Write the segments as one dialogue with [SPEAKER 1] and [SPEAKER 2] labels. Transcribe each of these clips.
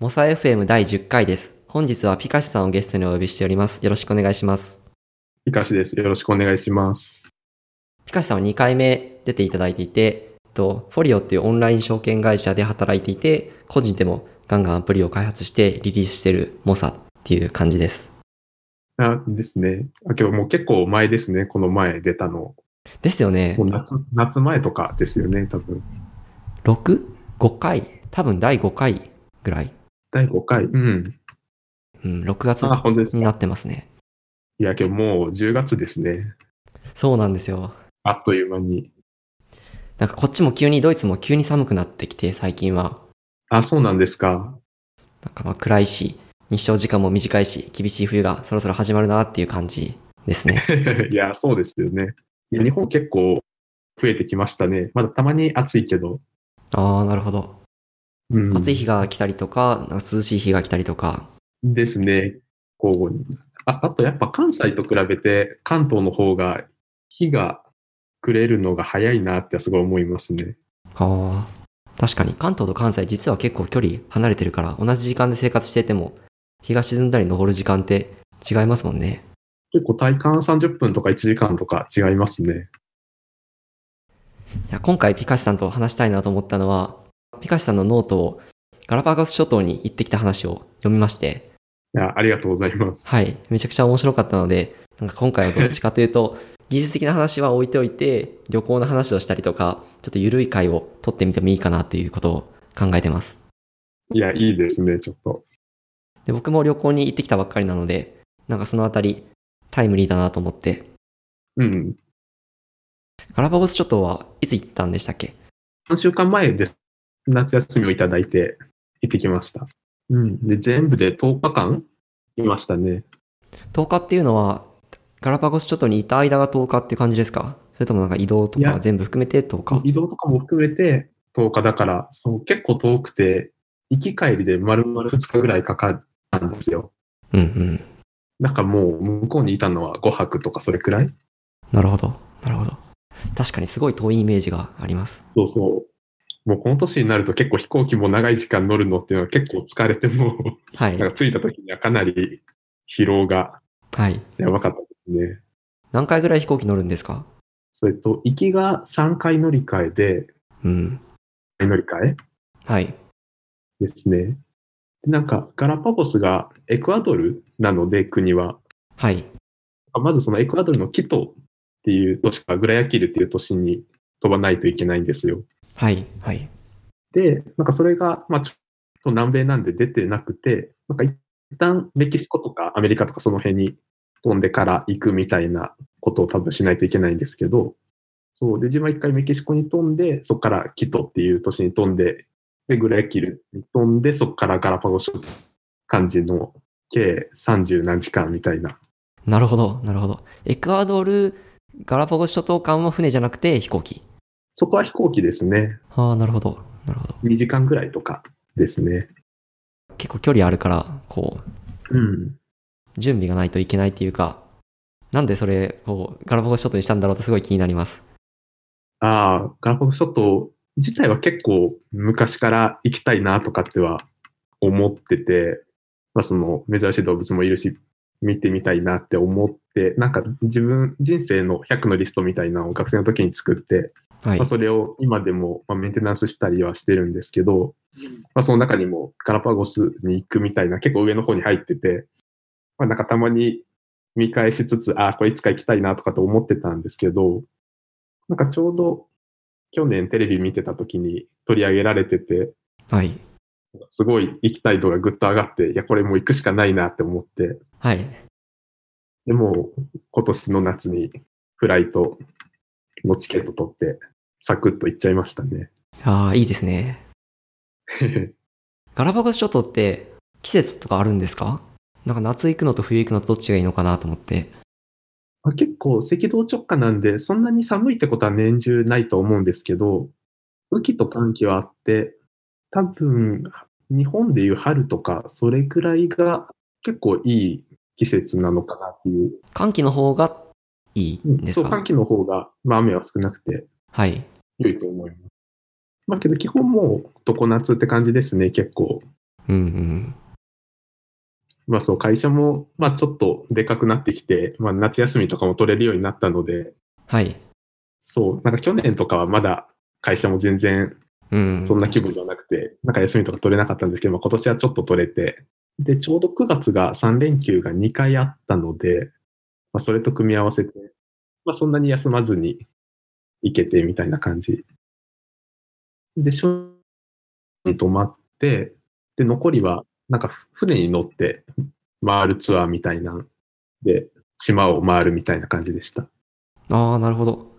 [SPEAKER 1] モサ FM 第10回です。本日はピカシさんをゲストにお呼びしております。よろしくお願いします。
[SPEAKER 2] ピカシです。よろしくお願いします。
[SPEAKER 1] ピカシさんは2回目出ていただいていて、えっと、フォリオっていうオンライン証券会社で働いていて、個人でもガンガンアプリを開発してリリースしてるモサっていう感じです。
[SPEAKER 2] あですね。あ、けどもう結構前ですね。この前出たの。
[SPEAKER 1] ですよね
[SPEAKER 2] もう。夏、夏前とかですよね、多分。
[SPEAKER 1] 6?5 回？多分第5回ぐらい。
[SPEAKER 2] 第5回。うん。
[SPEAKER 1] うん、6月。になってますね。
[SPEAKER 2] いや、けどもう10月ですね。
[SPEAKER 1] そうなんですよ。
[SPEAKER 2] あっという間に。
[SPEAKER 1] なんかこっちも急にドイツも急に寒くなってきて最近は。
[SPEAKER 2] あ、そうなんですか。
[SPEAKER 1] なんかまあ暗いし、日照時間も短いし、厳しい冬がそろそろ始まるなっていう感じですね。
[SPEAKER 2] いや、そうですよね。日本結構増えてきましたね。まだたまに暑いけど。
[SPEAKER 1] ああ、なるほど。
[SPEAKER 2] うん、
[SPEAKER 1] 暑い日が来たりとか、なんか涼しい日が来たりとか。
[SPEAKER 2] ですね。交互に。ああとやっぱ関西と比べて関東の方が日が暮れるのが早いなってすごい思いますね。
[SPEAKER 1] ああ。確かに関東と関西実は結構距離離れてるから、同じ時間で生活してても、日が沈んだり昇る時間って違いますもんね。
[SPEAKER 2] 結構体感30分とか1時間とか違いますね。
[SPEAKER 1] いや、今回ピカシさんと話したいなと思ったのは、ピカシさんのノートをガラパゴス諸島に行ってきた話を読みまして、
[SPEAKER 2] いや、ありがとうございます。
[SPEAKER 1] はい。めちゃくちゃ面白かったので、なんか今回はどっちかというと、技術的な話は置いておいて、旅行の話をしたりとか、ちょっと緩い回を録ってみてもいいかなということを考えてます。
[SPEAKER 2] いや、いいですね、ちょっと。
[SPEAKER 1] で、僕も旅行に行ってきたばっかりなので、なんかそのあたり、タイムリーだなと思って。
[SPEAKER 2] うん。
[SPEAKER 1] ガラパゴス諸島はいつ行ったんでしたっけ
[SPEAKER 2] ？3週間前です。夏休みをいただいて行ってきました。うん。で、全部で10日間いましたね。
[SPEAKER 1] ?10 日っていうのは、ガラパゴス諸島にいた間が10日っていう感じですか？それともなんか移動とか全部含めて10日？
[SPEAKER 2] 移動とかも含めて10日だから、そう、結構遠くて、行き帰りで丸々2日ぐらいかかったんですよ。
[SPEAKER 1] うんうん。
[SPEAKER 2] なんかもう向こうにいたのは5泊とかそれくらい
[SPEAKER 1] なるほど。なるほど。確かにすごい遠いイメージがあります。
[SPEAKER 2] そうそう。もうこの年になると結構飛行機も長い時間乗るのっていうのは結構疲れてもう、
[SPEAKER 1] はい。
[SPEAKER 2] なんか着いた時にはかなり疲労が
[SPEAKER 1] はい。
[SPEAKER 2] やばかったですね。
[SPEAKER 1] 何回ぐらい飛行機乗るんですか？
[SPEAKER 2] それと、行きが3回乗り換えで、
[SPEAKER 1] うん。
[SPEAKER 2] 乗り換え
[SPEAKER 1] はい。
[SPEAKER 2] ですね。でなんか、ガラパゴスがエクアドルなので、国は。
[SPEAKER 1] はい。
[SPEAKER 2] まずそのエクアドルのキトっていう都市か、グラヤキルっていう都市に飛ばないといけないんですよ。
[SPEAKER 1] はい。はい。
[SPEAKER 2] で、なんかそれが、まあちょっと南米なんで出てなくて、なんか一旦メキシコとかアメリカとかその辺に飛んでから行くみたいなことを多分しないといけないんですけど、そう。で、自分は一回メキシコに飛んで、そこからキトっていう都市に飛んで、で、グラヤキルに飛んで、そこからガラパゴス感じの計30何時間みたいな。
[SPEAKER 1] なるほど。なるほど。エクアドル、ガラパゴス諸島間は船じゃなくて飛行機。
[SPEAKER 2] そこは飛行機ですね。
[SPEAKER 1] ああ、なるほど。なるほど。
[SPEAKER 2] 2時間ぐらいとかですね。
[SPEAKER 1] 結構距離あるから、こう、
[SPEAKER 2] うん。
[SPEAKER 1] 準備がないといけないっていうか、なんでそれ、こう、ガラパゴス諸島にしたんだろうってすごい気になります。
[SPEAKER 2] ああ、ガラパゴス諸島自体は結構昔から行きたいなとかっては思ってて、まあその珍しい動物もいるし、見てみたいなって思って、なんか自分、人生の100のリストみたいなのを学生の時に作って、
[SPEAKER 1] はい
[SPEAKER 2] まあ、。それを今でもまあメンテナンスしたりはしてるんですけど、まあ、その中にもガラパゴスに行くみたいな結構上の方に入ってて、まあ、なんかたまに見返しつつ、ああ、これいつか行きたいなとかと思ってたんですけど、なんかちょうど去年テレビ見てた時に取り上げられてて、
[SPEAKER 1] はい。
[SPEAKER 2] すごい行きたい度がぐっと上がって、いや、これもう行くしかないなって思って、
[SPEAKER 1] はい。
[SPEAKER 2] でも今年の夏にフライトのチケット取って、サクッと行っちゃいましたね。
[SPEAKER 1] ああ、いいですね。ガラパゴス諸島って季節とかあるんですか？なんか夏行くのと冬行くのとどっちがいいのかなと思って。
[SPEAKER 2] まあ結構赤道直下なんで、そんなに寒いってことは年中ないと思うんですけど、雨季と寒季はあって、多分、日本でいう春とか、それくらいが結構いい季節なのかなっていう。
[SPEAKER 1] 寒気の方がいいんです
[SPEAKER 2] そう、
[SPEAKER 1] か
[SPEAKER 2] 寒気の方が、まあ雨は少なくて
[SPEAKER 1] はい。
[SPEAKER 2] 良いと思います。まあけど基本もう常夏って感じですね、結構。
[SPEAKER 1] うんうん。
[SPEAKER 2] まあそう、会社も、まあちょっとでかくなってきて、まあ夏休みとかも取れるようになったので、
[SPEAKER 1] はい。
[SPEAKER 2] そう、なんか去年とかはまだ会社も全然
[SPEAKER 1] うん。
[SPEAKER 2] そんな規模じゃなくて、なんか休みとか取れなかったんですけど、まあ今年はちょっと取れて、で、ちょうど9月が3連休が2回あったので、まあそれと組み合わせて、まあそんなに休まずに行けてみたいな感じ。で、しょに泊まって、で、残りは、なんか船に乗って回るツアーみたいなんで、島を回るみたいな感じでした。
[SPEAKER 1] ああ、なるほど。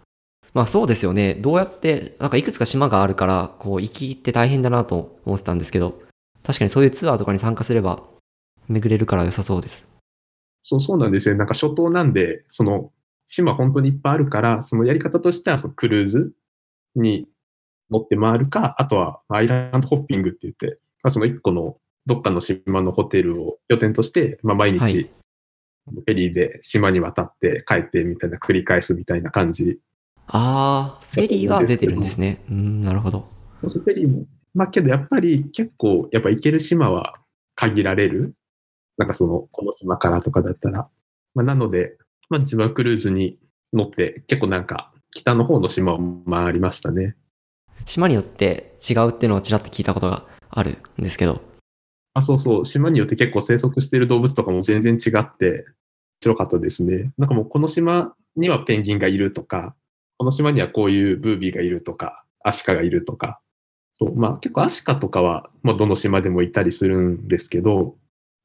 [SPEAKER 1] まあそうですよね。どうやって、なんかいくつか島があるから、こう、行きって大変だなと思ってたんですけど、確かにそういうツアーとかに参加すれば、巡れるから良さそうです。
[SPEAKER 2] そうそうなんですよ。なんか諸島なんで、その島本当にいっぱいあるから、そのやり方としてはそのクルーズに乗って回るか、あとはアイランドホッピングって言って、まあ、その一個のどっかの島のホテルを拠点として、まあ、毎
[SPEAKER 1] はい
[SPEAKER 2] 日フェリーで島に渡って帰ってみたいな繰り返すみたいな感じ。
[SPEAKER 1] ああ、フェリーは出てるんですね。うん、なるほど。
[SPEAKER 2] フェリーも、まあけどやっぱり結構やっぱ行ける島は限られる。なんかその、この島からとかだったら。まあなので、まあ自分はクルーズに乗って結構なんか北の方の島を回りましたね。
[SPEAKER 1] 島によって違うっていうのをちらっと聞いたことがあるんですけど。
[SPEAKER 2] あ、そうそう。島によって結構生息している動物とかも全然違って、面白かったですね。なんかもうこの島にはペンギンがいるとか、この島にはこういうブービーがいるとか、アシカがいるとか。そう。まあ結構アシカとかは、まあどの島でもいたりするんですけど、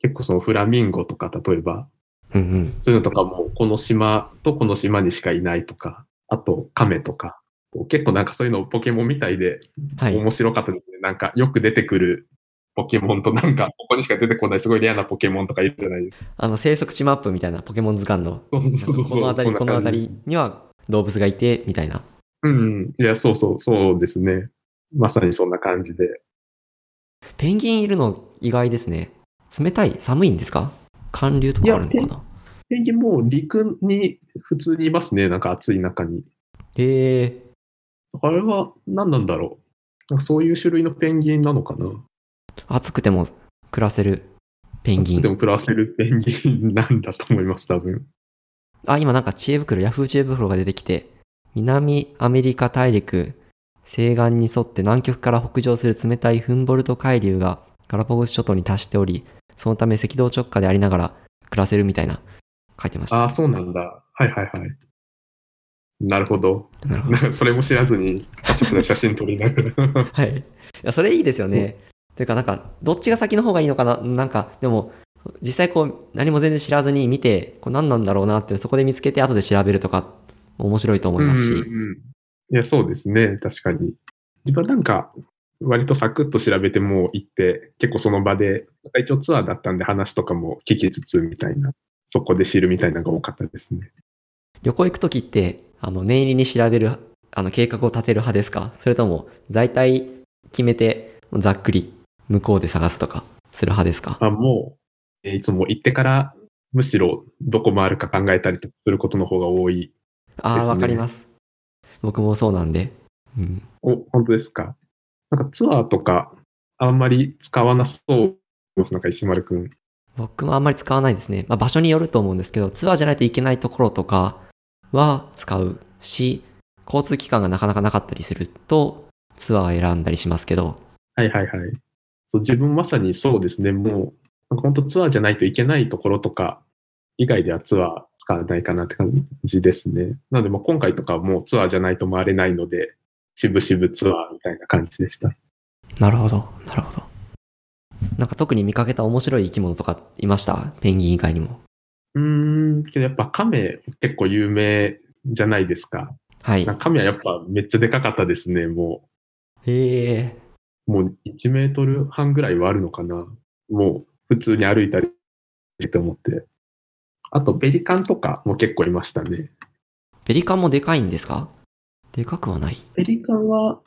[SPEAKER 2] 結構そのフラミンゴとか例えば、
[SPEAKER 1] うんうん。
[SPEAKER 2] そういうのとかもこの島とこの島にしかいないとか、あとカメとか。結構なんかそういうのポケモンみたいで
[SPEAKER 1] はい。
[SPEAKER 2] 面白かったですね。なんかよく出てくるポケモンとなんかここにしか出てこないすごいレアなポケモンとかいるじゃないですか。
[SPEAKER 1] あの、生息地マップみたいなポケモン図鑑の、
[SPEAKER 2] そうそうそうそう。
[SPEAKER 1] この辺り、この辺りには動物がいて、みたいな。
[SPEAKER 2] うん。いや、そうそう、そうですね。まさにそんな感じで。
[SPEAKER 1] ペンギンいるの意外ですね。冷たい？寒いんですか？寒流とかあるのかな？
[SPEAKER 2] ペンギンもう陸に普通にいますね。なんか暑い中に。
[SPEAKER 1] へえ。
[SPEAKER 2] あれは何なんだろう？なんかそういう種類のペンギンなのかな？
[SPEAKER 1] 暑くても暮らせるペンギン。
[SPEAKER 2] でも暮らせるペンギンなんだと思います、多分。
[SPEAKER 1] あ、今なんか知恵袋、ヤフー知恵袋が出てきて、南アメリカ大陸西岸に沿って南極から北上する冷たいフンボルト海流がガラパゴス諸島に達しており、そのため赤道直下でありながら暮らせるみたいな書いてました。
[SPEAKER 2] ああ、そうなんだ。はいはいはい。なるほど。
[SPEAKER 1] なるほど。
[SPEAKER 2] それも知らずに、パシャパシャ写真撮りながら。
[SPEAKER 1] はい。いや、それいいですよね。というか、なんか、どっちが先の方がいいのかな？なんか、でも、実際こう、何も全然知らずに見て、これ何なんだろうなって、そこで見つけて後で調べるとか、面白いと思いますし。
[SPEAKER 2] うんうんうんいや、そうですね。確かに。自分はなんか、割とサクッと調べてもう行って、結構その場で、一応ツアーだったんで話とかも聞きつつみたいな、そこで知るみたいなのが多かったですね。
[SPEAKER 1] 旅行行くときって、あの、念入りに調べる、あの、計画を立てる派ですか？それとも、大体決めて、ざっくり、向こうで探すとか、する派ですか？
[SPEAKER 2] あもう、えーいつも行ってから、むしろどこ回るか考えたりすることの方が多い。
[SPEAKER 1] ああ、
[SPEAKER 2] ですね
[SPEAKER 1] わかります。僕もそうなんで。うん。
[SPEAKER 2] お、本当ですか？なんかツアーとか、あんまり使わなそうです。なんか石丸くん。
[SPEAKER 1] 僕もあんまり使わないですね。まあ場所によると思うんですけど、ツアーじゃないといけないところとかは使うし、交通機関がなかなかなかったりすると、ツアー選んだりしますけど、
[SPEAKER 2] はいはいはい。そう自分まさにそうですね。もう、本当ツアーじゃないといけないところとか、以外ではツアー使わないかなって感じですね。なので今回とかはもうツアーじゃないと回れないので、渋々ツアーみたいな感じでした。
[SPEAKER 1] なるほど、なるほど。なんか特に見かけた面白い生き物とかいました？ペンギン以外にも。
[SPEAKER 2] うーん、けどやっぱカメ結構有名じゃないですか。
[SPEAKER 1] はい
[SPEAKER 2] なん。かカメはやっぱめっちゃでかかったですね。も
[SPEAKER 1] へえ。
[SPEAKER 2] う、もう1メートル半ぐらいはあるのかな。もう普通に歩いたりって思って。あとペリカンとかも結構いましたね。
[SPEAKER 1] ペリカンもでかいんですか？でかくはない。
[SPEAKER 2] ペリカンは、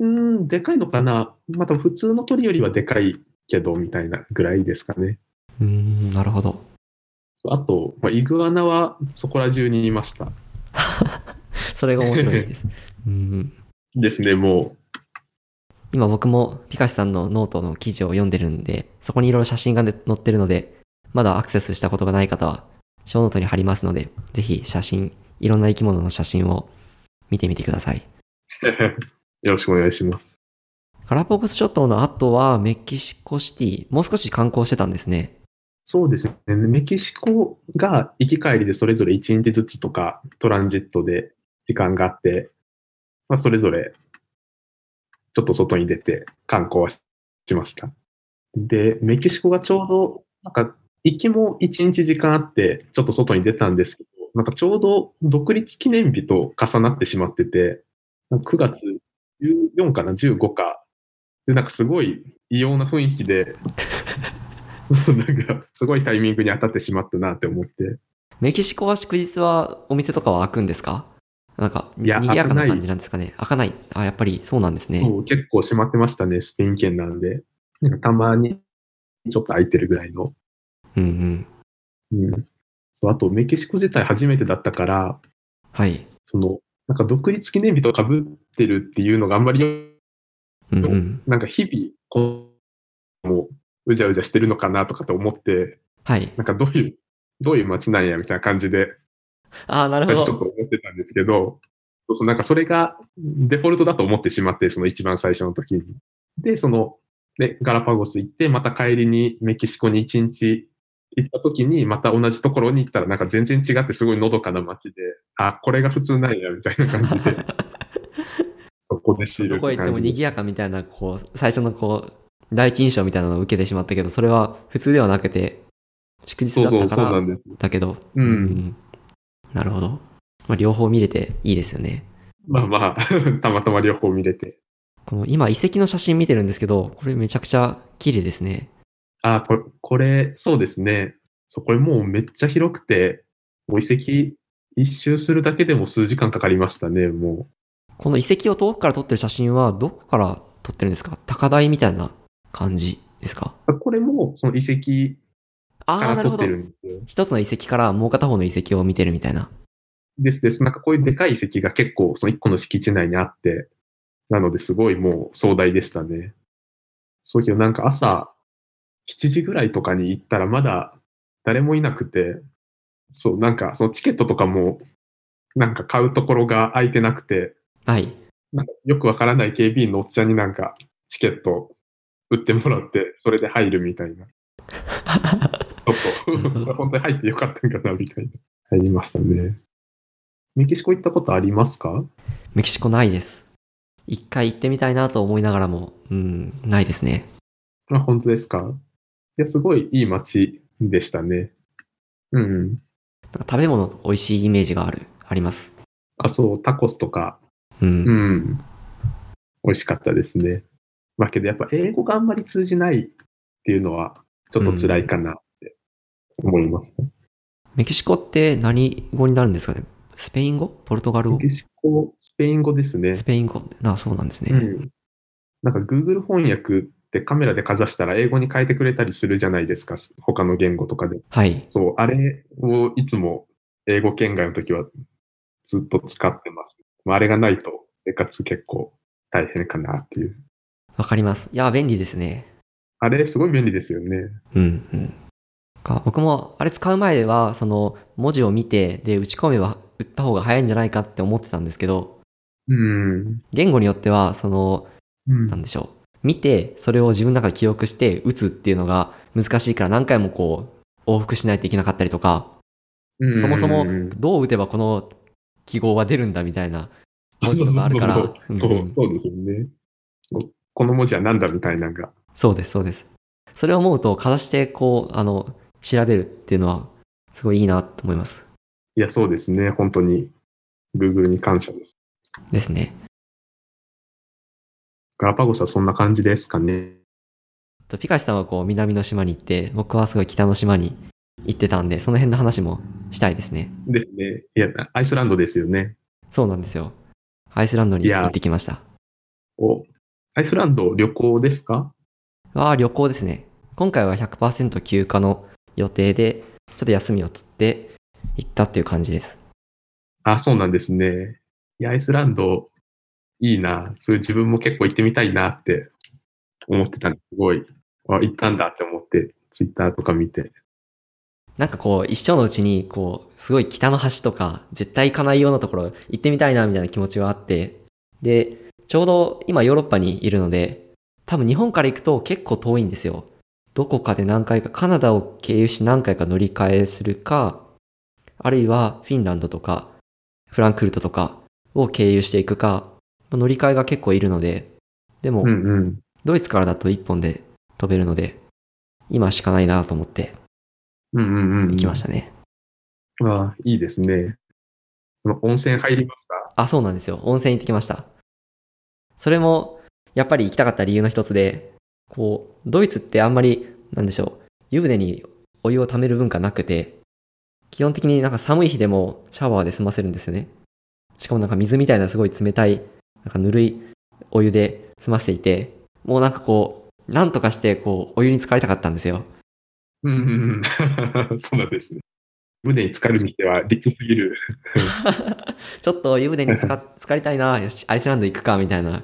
[SPEAKER 2] うーん、でかいのかな。また普通の鳥よりはでかいけど、みたいなぐらいですかね。
[SPEAKER 1] うーん、なるほど。
[SPEAKER 2] あと、まあ、イグアナはそこら中にいました。
[SPEAKER 1] それが面白いです。うん。
[SPEAKER 2] ですね、も
[SPEAKER 1] 今僕もピカシさんのノートの記事を読んでるんで、そこにいろいろ写真が載ってるので、まだアクセスしたことがない方は、ショーノートに貼りますので、ぜひ写真、いろんな生き物の写真を見てみてください。
[SPEAKER 2] よろしくお願いします。
[SPEAKER 1] ガラパゴス諸島の後はメキシコシティ、もう少し観光してたんですね。
[SPEAKER 2] そうですね。メキシコが行き帰りでそれぞれ1日ずつとかトランジットで時間があって、まあ、それぞれちょっと外に出て観光はしました。で、メキシコがちょうど、なんか行きも1日時間あって、ちょっと外に出たんですけど、なんかちょうど独立記念日と重なってしまってて、9月14かな、15か。で、なんかすごい異様な雰囲気で、なんか、すごいタイミングに当たってしまったなって思って。
[SPEAKER 1] メキシコは祝日はお店とかは開くんですか？なんか、賑やか
[SPEAKER 2] な
[SPEAKER 1] 感じなんですかね？開かない。あ、やっぱりそうなんですね。
[SPEAKER 2] 結構閉まってましたね、スペイン圏なんで。なんかたまにちょっと空いてるぐらいの。
[SPEAKER 1] うんうん。
[SPEAKER 2] うん。そうあと、メキシコ自体初めてだったから、
[SPEAKER 1] はい。
[SPEAKER 2] その、なんか独立記念日と被ってるっていうのがあんまり、
[SPEAKER 1] うんうん。
[SPEAKER 2] なんか日々、こう、もう、うじゃうじゃしてるのかなとかと思って、
[SPEAKER 1] はい。
[SPEAKER 2] なんかどういう、どういう街なんやみたいな感じで、
[SPEAKER 1] ああ、なるほ
[SPEAKER 2] 最初ちょっと
[SPEAKER 1] ど。
[SPEAKER 2] 思ってたんですけど、そうそう、なんかそれがデフォルトだと思ってしまって、その一番最初の時に。で、その、で、ガラパゴス行って、また帰りにメキシコに一日行った時に、また同じところに行ったら、なんか全然違ってすごいのどかな街で、あ、これが普通なんや、みたいな感じで、そこで知る
[SPEAKER 1] どこへ行っても賑やかみたいな、こう、最初のこう、第一印象みたいなのを受けてしまったけど、それは普通ではなくて、祝日だったから
[SPEAKER 2] そうなんです。
[SPEAKER 1] だけど、
[SPEAKER 2] うん
[SPEAKER 1] なるほど。まあ、両方見れていいですよね。
[SPEAKER 2] まあまあ、たまたま両方見れて。
[SPEAKER 1] この今遺跡の写真見てるんですけど、これめちゃくちゃ綺麗ですね。
[SPEAKER 2] あ、これ、これ、そうですね。そう、これもうめっちゃ広くて、もう遺跡一周するだけでも数時間かかりましたね、も
[SPEAKER 1] この遺跡を遠くから撮ってる写真はどこから撮ってるんですか？高台みたいな感じですか？
[SPEAKER 2] う。これもその遺跡から撮って。るんですよ。
[SPEAKER 1] 一つの遺跡からもう片方の遺跡を見てるみたいな。
[SPEAKER 2] ですです。なんかこういうでかい遺跡が結構その一個の敷地内にあって、なのですごいもう壮大でしたね。そうけどなんか朝7時ぐらいとかに行ったらまだ誰もいなくて、そう、なんかそのチケットとかもなんか買うところが空いてなくて、
[SPEAKER 1] はい。
[SPEAKER 2] なんかよくわからない警備員のおっちゃんになんかチケット売ってもらって、それで入るみたいな。ちょっと、本当に入ってよかったんかなみたいな。入りましたね。メキシコ行ったことありますか？
[SPEAKER 1] メキシコないです。一回行ってみたいなと思いながらも、うん、ないですね。
[SPEAKER 2] あ、本当ですか？いや、すごいいい街でしたね。うん。
[SPEAKER 1] なんか食べ物美味しいイメージがある、あります？
[SPEAKER 2] あ、そう、タコスとか、
[SPEAKER 1] うん。
[SPEAKER 2] うん。美味しかったですね。まあけどやっぱ英語があんまり通じないっていうのは、ちょっと辛いかなって思います、
[SPEAKER 1] メキシコって何語になるんですかね？スペイン語？ポルトガル語？
[SPEAKER 2] メキシコ、スペイン語ですね。
[SPEAKER 1] スペイン語あ、そうなんですね。
[SPEAKER 2] うん。なんか Google 翻訳ってカメラでかざしたら英語に変えてくれたりするじゃないですか。他の言語とかで。
[SPEAKER 1] はい。
[SPEAKER 2] そう、あれをいつも英語圏外の時はずっと使ってます。まああれがないと生活結構大変かなっていう。
[SPEAKER 1] わかります。いや、便利ですね。
[SPEAKER 2] あれすごい便利ですよね。
[SPEAKER 1] うん、うん。か僕もあれ使う前は、その文字を見て、で、打ち込めば打った方が早いんじゃないかって思ってたんですけど、
[SPEAKER 2] うん。
[SPEAKER 1] 言語によっては、その、
[SPEAKER 2] うん
[SPEAKER 1] なんでしょう。見て、それを自分の中で記憶して打つっていうのが難しいから何回もこう、往復しないといけなかったりとか、そもそも
[SPEAKER 2] うん
[SPEAKER 1] どう打てばこの記号は出るんだみたいな文字とかあるから、
[SPEAKER 2] そうですよね。ここの文字は何だみたいなのが。
[SPEAKER 1] そうです、そうです。それを思うと、かざしてこう、あの、調べるっていうのは、すごいいいなと思います。
[SPEAKER 2] いや、そうですね。本当に Google に感謝です。
[SPEAKER 1] ですね。
[SPEAKER 2] ガラパゴスはそんな感じですかね。
[SPEAKER 1] とピカシさんはこう、南の島に行って、僕はすごい北の島に行ってたんで、その辺の話もしたいですね。
[SPEAKER 2] ですね。いや、アイスランドですよね。
[SPEAKER 1] そうなんですよ。アイスランドに行ってきました。
[SPEAKER 2] お、アイスランド旅行ですか？
[SPEAKER 1] ああ、旅行ですね。今回は100%休暇の予定で、ちょっと休みを取って行ったっていう感じです。
[SPEAKER 2] あ、そうなんですね。いや、アイスランドいいな。それ自分も結構行ってみたいなって思ってたんですごい、あ、行ったんだって思って、ツイッターとか見て。
[SPEAKER 1] なんかこう、一生のうちに、こう、すごい北の端とか、絶対行かないようなところ行ってみたいな、みたいな気持ちはあって、で、ちょうど今ヨーロッパにいるので、多分日本から行くと結構遠いんですよ。どこかで何回か、カナダを経由し何回か乗り換えするか、あるいはフィンランドとか、フランクフルトとかを経由していくか、乗り換えが結構いるので、でも
[SPEAKER 2] う、んうん。
[SPEAKER 1] ドイツからだと一本で飛べるので、今しかないなと思って
[SPEAKER 2] うんうんうん。
[SPEAKER 1] 行きましたね。
[SPEAKER 2] ああ、いいですね。温泉入りました？
[SPEAKER 1] あ、そうなんですよ。温泉行ってきました。それも、やっぱり行きたかった理由の一つで、こう、ドイツってあんまり、なんでしょう、湯船にお湯を溜める文化なくて、基本的になんか寒い日でもシャワーで済ませるんですよね。しかもなんか水みたいなすごい冷たい、なんかぬるいお湯で済ませていて、もうなんかこう、なんとかしてこう、お湯に浸かりたかったんですよ。
[SPEAKER 2] うんうんうん。そうなんですね。胸に浸かるにしては立すぎる。
[SPEAKER 1] ちょっと湯船に浸か 浸かりたいな、よし、アイスランド行くか、みたいな。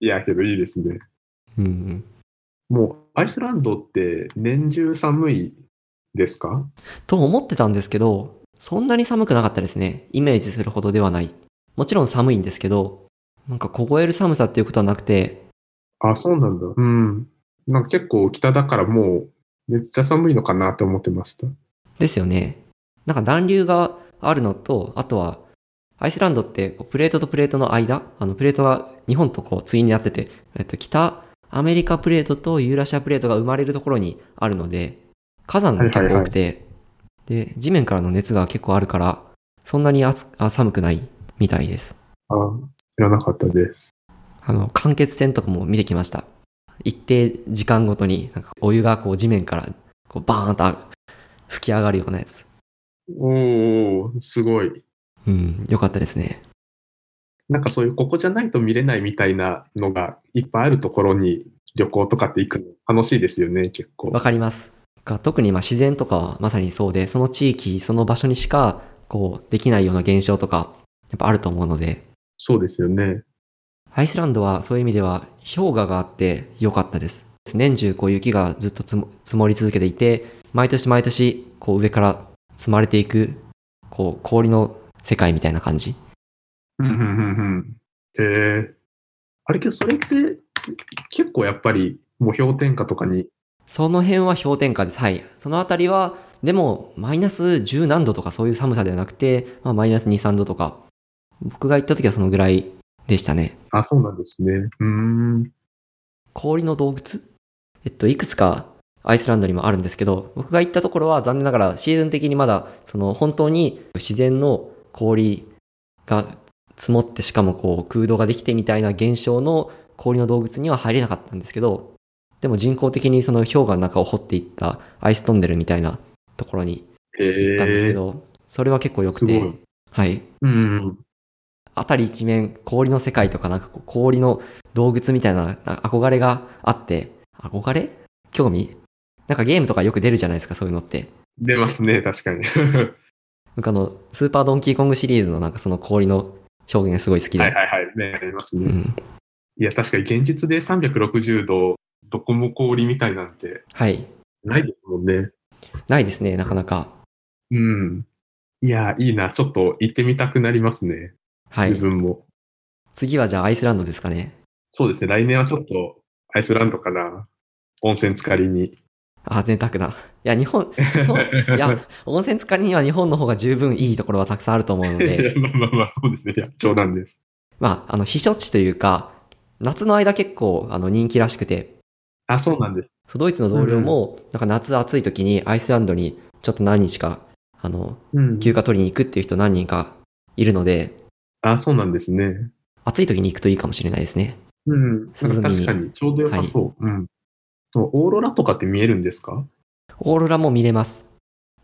[SPEAKER 2] いや、けどいいですね。
[SPEAKER 1] うんうん。
[SPEAKER 2] もう、アイスランドって年中寒いですか？
[SPEAKER 1] と思ってたんですけど、そんなに寒くなかったですね。イメージするほどではない。もちろん寒いんですけど、なんか凍える寒さっていうことはなくて、
[SPEAKER 2] あ、そうなんだ。うん。なんか結構北だからもう、めっちゃ寒いのかなって思ってました。
[SPEAKER 1] ですよね。なんか暖流があるのと、あとは、アイスランドってこうプレートとプレートの間、あのプレートが日本とこう対になってて、えっと、北アメリカプレートとユーラシアプレートが生まれるところにあるので、火山が結構多くて、で、地面からの熱が結構あるから、そんなに暑あ寒くないみたいです。
[SPEAKER 2] あ、知らなかったです。
[SPEAKER 1] あの、間欠泉とかも見てきました。一定時間ごとに、なんかお湯がこう地面からこうバーンと吹き上がるようなやつ。
[SPEAKER 2] おー、すごい。
[SPEAKER 1] うん、よかったですね。
[SPEAKER 2] なんかそういうここじゃないと見れないみたいなのがいっぱいあるところに旅行とかって行くの楽しいですよね、結構。
[SPEAKER 1] わかります。が特にまあ自然とかはまさにそうで、その地域、その場所にしかこうできないような現象とか、やっぱあると思うので、
[SPEAKER 2] そうですよね。
[SPEAKER 1] アイスランドはそういう意味では氷河があって良かったです。年中こう雪がずっと積もり続けていて、毎年毎年こう上から積まれていく、こう氷の世界みたいな感じ。
[SPEAKER 2] うんうんうんうん。へえ。あれけど、それって結構やっぱりもう氷点下とかに。
[SPEAKER 1] その辺は氷点下です。はい。そのあたりは、でもマイナス10何度とかそういう寒さではなくて、まあマイナス2、3度とか。僕が行った時はそのぐらいでしたね。
[SPEAKER 2] あ、そうなんですね。うーん。
[SPEAKER 1] 氷の洞窟？えっと、いくつかアイスランドにもあるんですけど、僕が行ったところは残念ながらシーズン的にまだ、その本当に自然の氷が積もってしかもこう空洞ができてみたいな現象の氷の洞窟には入れなかったんですけど、でも人工的にその氷河の中を掘っていったアイストンネルみたいなところに。行ったんですけど、それは結構良くてはい。
[SPEAKER 2] うん。
[SPEAKER 1] あたり一面氷の世界とかなんかこう氷の洞窟みたいな憧れがあって、憧れ？興味？なんかゲームとかよく出るじゃないですか、そういうのって。
[SPEAKER 2] 出ますね、確かに。
[SPEAKER 1] 僕あの、スーパードンキーコングシリーズのなんかその氷の表現がすごい好きで。
[SPEAKER 2] はいはいはい。ね、ありますね。
[SPEAKER 1] うん。
[SPEAKER 2] いや、確かに現実で360度、どこも氷みたいなんて
[SPEAKER 1] はい。
[SPEAKER 2] ないですもんね。
[SPEAKER 1] ないですね、なかなか。
[SPEAKER 2] うん。いや、いいな。ちょっと行ってみたくなりますね。自
[SPEAKER 1] はい。
[SPEAKER 2] 分も。
[SPEAKER 1] 次はじゃあアイスランドですかね。
[SPEAKER 2] そうですね。来年はちょっとアイスランドかな。温泉浸かりに。
[SPEAKER 1] あ、贅沢だ。いや、日本、日本いや、温泉浸かりには日本の方が十分いいところはたくさんあると思うの
[SPEAKER 2] い
[SPEAKER 1] で、
[SPEAKER 2] やまあまあまあ、そうですね。いや、冗談です。
[SPEAKER 1] まあ、あの、避暑地というか、夏の間結構あの人気らしくて、
[SPEAKER 2] あ、そうなんです。
[SPEAKER 1] そうドイツの同僚も、なんか夏暑い時にアイスランドにちょっと何日か、あの、
[SPEAKER 2] うん。
[SPEAKER 1] 休暇取りに行くっていう人何人かいるので、
[SPEAKER 2] あ、そうなんですね。
[SPEAKER 1] 暑い時に行くといいかもしれないですね。
[SPEAKER 2] うん。確かに、ちょうど良さそう。うん。そうオーロラとかって見えるんですか？
[SPEAKER 1] オーロラも見れます。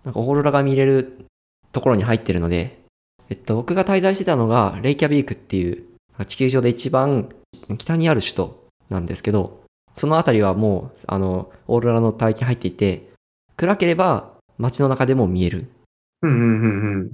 [SPEAKER 1] なんかオーロラが見れるところに入ってるので、えっと、僕が滞在してたのが、レイキャビークっていう、地球上で一番北にある首都なんですけど、そのあたりはもう、あの、オーロラの帯域に入っていて、暗ければ街の中でも見える。
[SPEAKER 2] うんうんうんうん。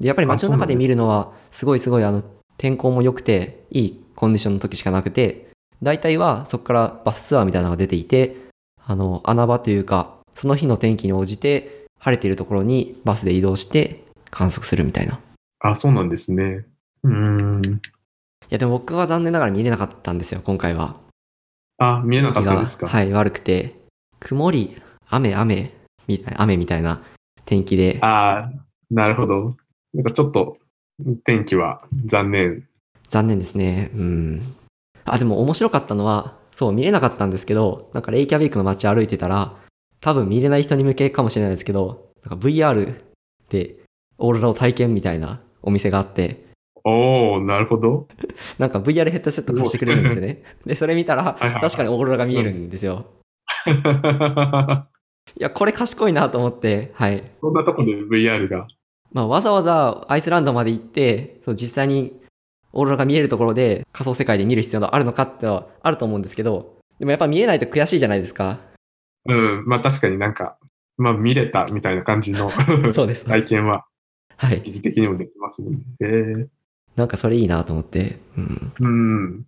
[SPEAKER 1] で、やっぱり街の中で見るのは、すごいすごいあの、天候も良くて、いいコンディションの時しかなくて、大体はそこからバスツアーみたいなのが出ていて、あの、穴場というか、その日の天気に応じて、晴れているところにバスで移動して観測するみたいな。い
[SPEAKER 2] あ、そうなんですね。うーん。
[SPEAKER 1] や、でも僕は残念ながら見れなかったんですよ、今回は。
[SPEAKER 2] あ、見えなかったですか？
[SPEAKER 1] はい、悪くて、曇り、雨、雨、みたいな、雨みたいな天気で、
[SPEAKER 2] ああ、なるほど。なんかちょっと、天気は残念。
[SPEAKER 1] 残念ですね。うん。あ、でも面白かったのは、そう、見れなかったんですけど、なんかレイキャビークの街歩いてたら、多分見れない人に向けかもしれないですけど、なんか VR でオーロラを体験みたいなお店があって、
[SPEAKER 2] おー、なるほど。
[SPEAKER 1] なんか VR ヘッドセット貸してくれるんですよね。で、それ見たら、確かにオーロラが見えるんですよ。いや、これ賢いなと思って、はい。
[SPEAKER 2] そんなとこで VR が。
[SPEAKER 1] まあ、わざわざアイスランドまで行って、そう実際にオーロラが見えるところで仮想世界で見る必要があるのかってのはあると思うんですけど、でもやっぱ見えないと悔しいじゃないですか。
[SPEAKER 2] うん、まあ確かになんか、まあ見れたみたいな感じの
[SPEAKER 1] そうです。
[SPEAKER 2] 体験は
[SPEAKER 1] はい。
[SPEAKER 2] 疑似的にもできますもんね。へ
[SPEAKER 1] なんかそれいいなと思って。うん。
[SPEAKER 2] えうん。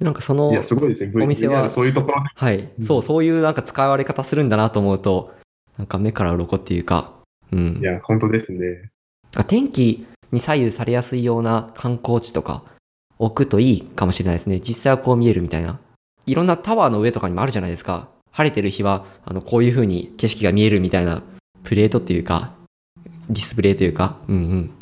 [SPEAKER 1] なんかその
[SPEAKER 2] いや、、すごいですね。
[SPEAKER 1] お店は
[SPEAKER 2] そういうところで。
[SPEAKER 1] はい。
[SPEAKER 2] うん
[SPEAKER 1] そう、そういうなんか使われ方するんだなと思うと、なんか目から鱗っていうか、うん
[SPEAKER 2] い。や、本当ですね。
[SPEAKER 1] 天気に左右されやすいような観光地とか置くといいかもしれないですね。実際はこう見えるみたいな。いろんなタワーの上とかにもあるじゃないですか。晴れてる日は、あの、こういう風に景色が見えるみたいなプレートっていうか、ディスプレイというか、うん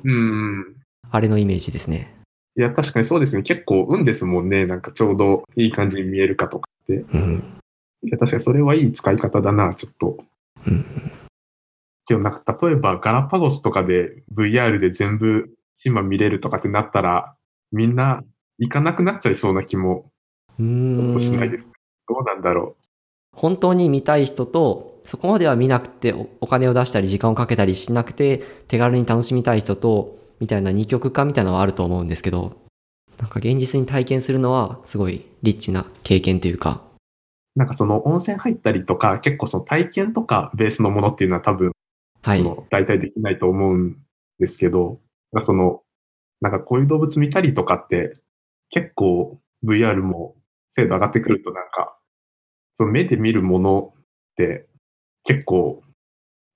[SPEAKER 1] うん。
[SPEAKER 2] うん。
[SPEAKER 1] あれのイメージですね。
[SPEAKER 2] いや、確かにそうですね。結構運ですもんね。なんかちょうどいい感じに見えるかとかって。
[SPEAKER 1] うん。
[SPEAKER 2] いや、確かにそれはいい使い方だな、ちょっと。
[SPEAKER 1] うん。
[SPEAKER 2] けどなんか例えばガラパゴスとかで VR で全部島見れるとかってなったら、みんな行かなくなっちゃいそうな気もしない
[SPEAKER 1] ん
[SPEAKER 2] ですか。どうなんだろ
[SPEAKER 1] 本当に見たい人と、そこまでは見なくておお金を出したり時間をかけたりしなくて手軽に楽しみたい人と、みたいな二極化みたいなのはあると思うんですけど、なんか現実に体験するのはすごいリッチな経験というか、
[SPEAKER 2] う。なんかその温泉入ったりとか、結構その体験とかベースのものっていうのは多分、
[SPEAKER 1] はい。
[SPEAKER 2] その大体できないと思うんですけど、その、なんかこういう動物見たりとかって、結構 VR も精度上がってくるとなんか、その目で見るものって結構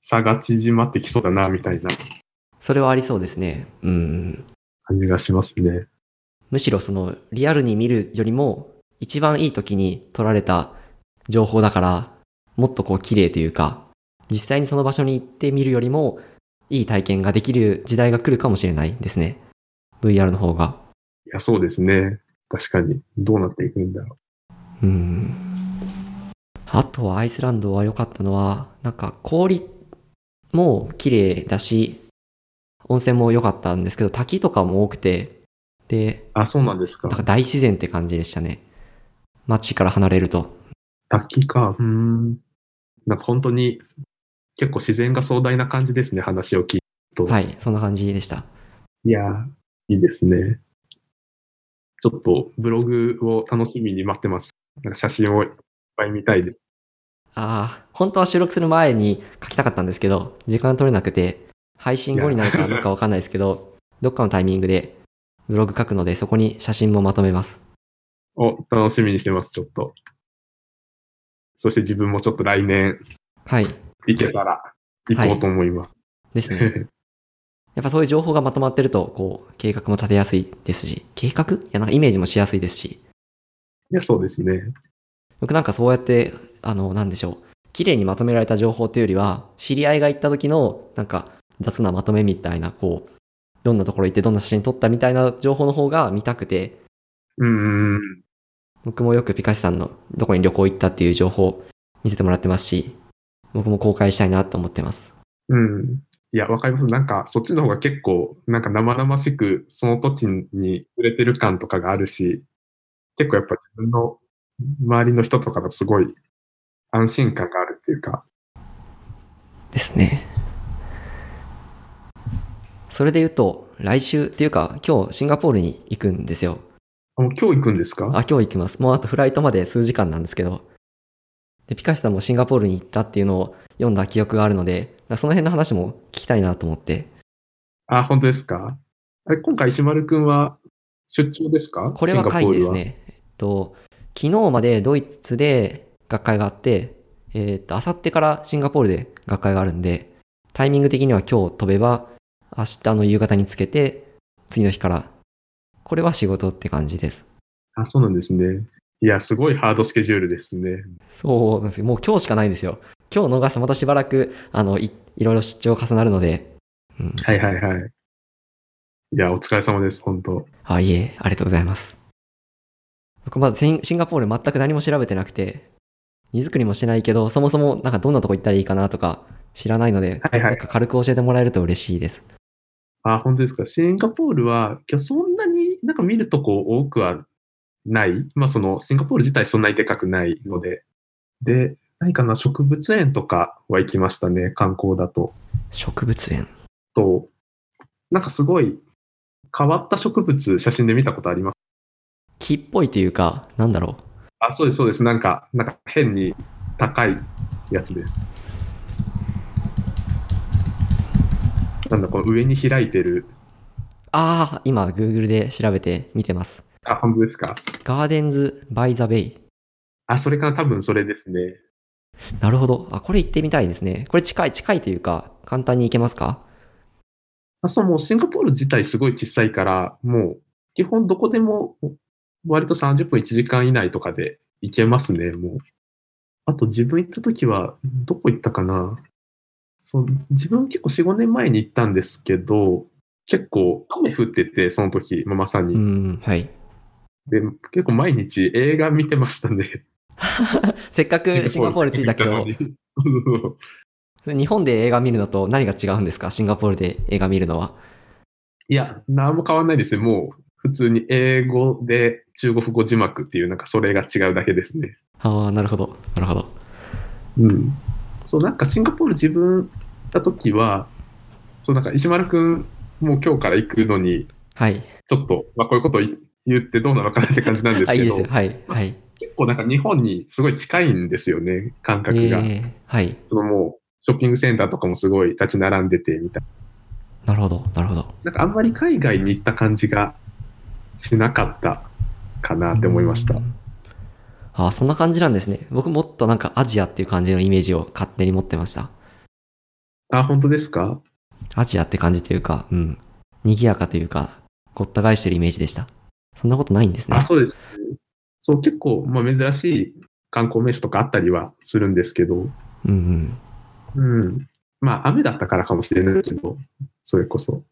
[SPEAKER 2] 差が縮まってきそうだな、みたいな
[SPEAKER 1] それはありそうですね。うん。
[SPEAKER 2] 感じがしますね。
[SPEAKER 1] むしろそのリアルに見るよりも一番いい時に撮られた情報だからもっとこう綺麗というか実際にその場所に行って見るよりもいい体験ができる時代が来るかもしれないですね。VR の方が。
[SPEAKER 2] いや、そうですね。確かに。どうなっていくんだろ
[SPEAKER 1] うん。あとはアイスランドは良かったのはなんか氷も綺麗だし温泉も良かったんですけど滝とかも多くてで
[SPEAKER 2] う。あ、そうなんですか
[SPEAKER 1] なん。か大自然って感じでしたね。街から離れると。
[SPEAKER 2] 滝か。うーん。なんか本当に結構自然が壮大な感じですね、話を聞いてると。
[SPEAKER 1] はい、そんな感じでした。
[SPEAKER 2] いやー、いいですね。ちょっとブログを楽しみに待ってます。なんか写真をいっぱい見たいです。
[SPEAKER 1] ああ、本当は収録する前に書きたかったんですけど、時間取れなくて、配信後になるかどうかわかんないですけど、どっかのタイミングでブログ書くので、そこに写真もまとめます。
[SPEAKER 2] お、楽しみにしてます、ちょっと。そして自分もちょっと来年
[SPEAKER 1] はい、
[SPEAKER 2] 行けたら行こうと思います。
[SPEAKER 1] ですね。やっぱそういう情報がまとまってると、こう、計画も立てやすいですし、計画？いや、なんかイメージもしやすいですし、
[SPEAKER 2] いや、そうですね。
[SPEAKER 1] 僕なんかそうやって、あの、なんでしょう。綺麗にまとめられた情報というよりは、知り合いが行った時の、なんか、雑なまとめみたいな、こう、どんなところ行ってどんな写真撮ったみたいな情報の方が見たくて、
[SPEAKER 2] うーん。
[SPEAKER 1] 僕もよくピカシさんのどこに旅行行ったっていう情報見せてもらってますし、僕も公開したいなと思ってます。
[SPEAKER 2] うん。いや、わかります。なんか、そっちの方が結構、なんか生々しく、その土地に触れてる感とかがあるし、結構やっぱ自分の周りの人とかがすごい安心感があるっていうか、
[SPEAKER 1] ですね。それで言うと、来週っていうか、今日シンガポールに行くんですよ。
[SPEAKER 2] あもう今日行くんですか？
[SPEAKER 1] あ、今日行きます。もうあとフライトまで数時間なんですけど。で、ピカシさんもシンガポールに行ったっていうのを読んだ記憶があるので、その辺の話も聞きたいなと思って。
[SPEAKER 2] あ、本当ですか？今回石丸くんは出張ですか？
[SPEAKER 1] これは会議です。ね。えっと、昨日までドイツで学会があって、えっと、あさってからシンガポールで学会があるんで、タイミング的には今日飛べば、明日の夕方につけて、次の日から、これは仕事って感じです。
[SPEAKER 2] あ、そうなんですね。いや、すごいハードスケジュールですね。
[SPEAKER 1] そうなんですよ。もう今日しかないんですよ。今日逃すとまたしばらく、あの、いいろいろ出張重なるので、うん。
[SPEAKER 2] はいはいはい。いや、お疲れ様です、本当
[SPEAKER 1] あ、いえ、ありがとうございます。僕まだシンガポール全く何も調べてなくて、荷造りもしてないけど、そもそもなんかどんなとこ行ったらいいかなとか知らないので、
[SPEAKER 2] はいはい
[SPEAKER 1] なんか軽く教えてもらえると嬉しいです。
[SPEAKER 2] あ、本当ですか。シンガポールは、今日そんなになんか見るとこ多くはない。まあその、シンガポール自体そんなにでかくないので。で、何かな、植物園とかは行きましたね、観光だと。
[SPEAKER 1] 植物園。
[SPEAKER 2] と、なんかすごい変わった植物、写真で見たことあります？
[SPEAKER 1] 木っぽいというか、なんだろう。
[SPEAKER 2] あ、そうです、そうです。なんか、なんか変に高いやつです。なんだ、この上に開いてる。
[SPEAKER 1] ああ、今 Google で調べて見てます。
[SPEAKER 2] あ、本当ですか？
[SPEAKER 1] ガーデンズ・バイ・ザ・ベイ。
[SPEAKER 2] あ、それかな、多分それですね。
[SPEAKER 1] なるほど。あ、これ行ってみたいですね。これ近い、近いというか、簡単に行けますか？
[SPEAKER 2] あそう、もうシンガポール自体すごい小さいから、もう基本どこでも割と30分1時間以内とかで行けますね、もう。あと自分行った時は、どこ行ったかな？そう、自分結構4、5年前に行ったんですけど、結構雨降ってて、その時、まあまさに。
[SPEAKER 1] うん、はい。
[SPEAKER 2] で、結構毎日映画見てましたね。
[SPEAKER 1] せっかくシンガポール着いたけど、
[SPEAKER 2] そうそうそう
[SPEAKER 1] 日本で映画見るのと何が違うんですか？シンガポールで映画見るのは。
[SPEAKER 2] いや、なんも変わんないですね。もう、普通に英語で中国語字幕っていう、なんかそれが違うだけですね。
[SPEAKER 1] ああ、なるほど。なるほど。
[SPEAKER 2] うん。そう、なんかシンガポール自分行った時は、そう、なんか石丸くん、もう今日から行くのに、
[SPEAKER 1] はい。
[SPEAKER 2] ちょっと、まあこういうこと言ってどうなのかなって感じなんです
[SPEAKER 1] あ、いい
[SPEAKER 2] けど、
[SPEAKER 1] ですよ。はい。はい。
[SPEAKER 2] 結構なんか日本にすごい近いんですよね、感覚が。
[SPEAKER 1] えー、はい。
[SPEAKER 2] そのもう、ショッピングセンターとかもすごい立ち並んでてみたい
[SPEAKER 1] なるほど。なるほど。
[SPEAKER 2] な。なんかあんまり海外に行った感じがしなかったかなって思いました
[SPEAKER 1] う。ん。ああ、そんな感じなんですね。僕もっとなんかアジアっていう感じのイメージを勝手に持ってました。
[SPEAKER 2] あ、本当ですか？
[SPEAKER 1] アジアって感じというか、うん。賑やかというか、ごった返してるイメージでした。そんなことないんですね
[SPEAKER 2] あ、。そうです、ね。そう、結構、まあ、珍しい観光名所とかあったりはするんですけど、
[SPEAKER 1] うんうん。
[SPEAKER 2] うん。まあ、雨だったからかもしれないけど、それこそ。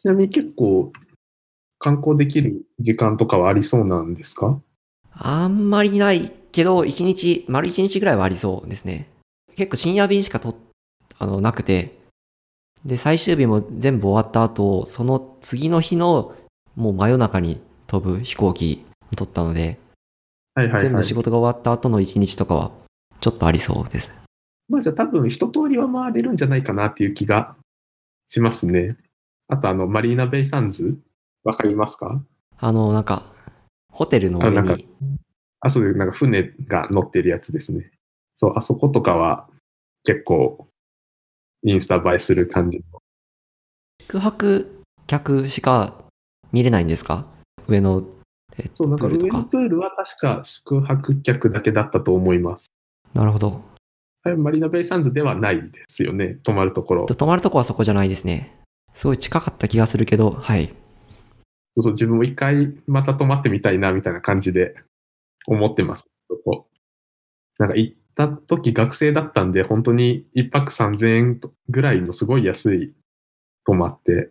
[SPEAKER 2] ちなみに結構、観光できる時間とかはありそうなんですか？
[SPEAKER 1] あんまりないけど、一日、丸一日ぐらいはありそうですね。結構深夜便しかと、あの、なくて、で、最終日も全部終わった後、その次の日の、もう真夜中に飛ぶ飛行機を取ったので、
[SPEAKER 2] はいはい、はい。
[SPEAKER 1] 全部仕事が終わった後の一日とかは、ちょっとありそうです。
[SPEAKER 2] まあじゃあ多分一通りは回れるんじゃないかなっていう気がしますね。あとあの、マリーナベイサンズわかりますか？
[SPEAKER 1] あの、なんか、ホテルの上
[SPEAKER 2] あなんか
[SPEAKER 1] に、
[SPEAKER 2] あ、そういうなんか船が乗ってるやつですね。そう、あそことかは結構インスタ映えする感じの。
[SPEAKER 1] 宿泊客しか見れないんですか？上の、え
[SPEAKER 2] そう、なんか。上のプールは確か宿泊客だけだったと思います。
[SPEAKER 1] なるほど。
[SPEAKER 2] あれマリーナベイサンズではないですよね、泊まるところ。
[SPEAKER 1] 泊まるとこはそこじゃないですね。すごい近かった気がするけど、はい。
[SPEAKER 2] そうそう自分も一回また泊まってみたいなみたいな感じで思ってます。そこなんか行った時学生だったんで、本当に一泊3000円ぐらいのすごい安い泊まって。